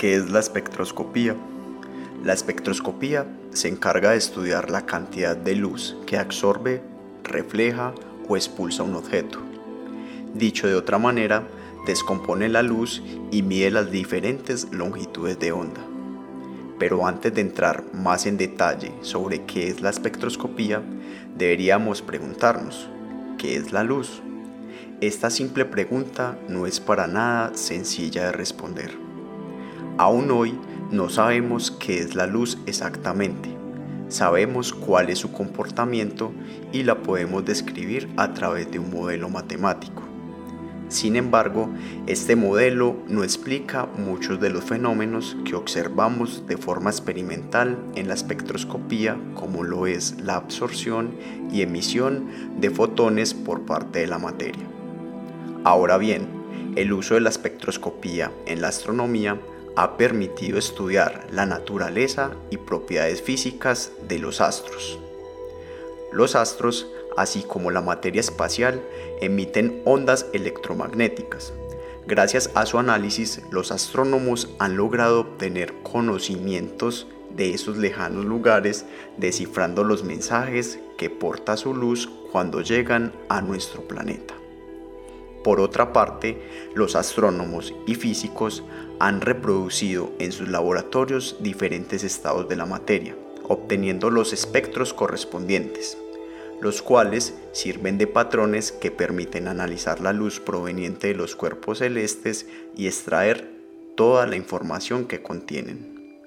¿Qué es la espectroscopía? La espectroscopía se encarga de estudiar la cantidad de luz que absorbe, refleja o expulsa un objeto. Dicho de otra manera, descompone la luz y mide las diferentes longitudes de onda. Pero antes de entrar más en detalle sobre qué es la espectroscopía, deberíamos preguntarnos, ¿qué es la luz? Esta simple pregunta no es para nada sencilla de responder. Aún hoy no sabemos qué es la luz exactamente. Sabemos cuál es su comportamiento y la podemos describir a través de un modelo matemático. Sin embargo, este modelo no explica muchos de los fenómenos que observamos de forma experimental en la espectroscopía, como lo es la absorción y emisión de fotones por parte de la materia. Ahora bien, el uso de la espectroscopía en la astronomía ha permitido estudiar la naturaleza y propiedades físicas de los astros. Los astros, así como la materia espacial, emiten ondas electromagnéticas. Gracias a su análisis, los astrónomos han logrado obtener conocimientos de esos lejanos lugares, descifrando los mensajes que porta su luz cuando llegan a nuestro planeta. Por otra parte, los astrónomos y físicos han reproducido en sus laboratorios diferentes estados de la materia, obteniendo los espectros correspondientes, los cuales sirven de patrones que permiten analizar la luz proveniente de los cuerpos celestes y extraer toda la información que contienen.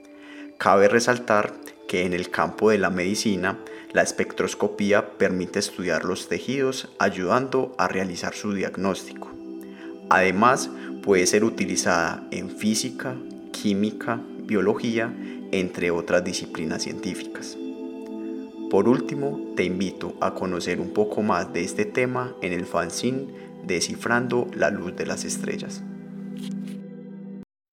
Cabe resaltar que en el campo de la medicina, la espectroscopía permite estudiar los tejidos ayudando a realizar su diagnóstico. Además, puede ser utilizada en física, química, biología, entre otras disciplinas científicas. Por último, te invito a conocer un poco más de este tema en el fanzine Descifrando la luz de las estrellas.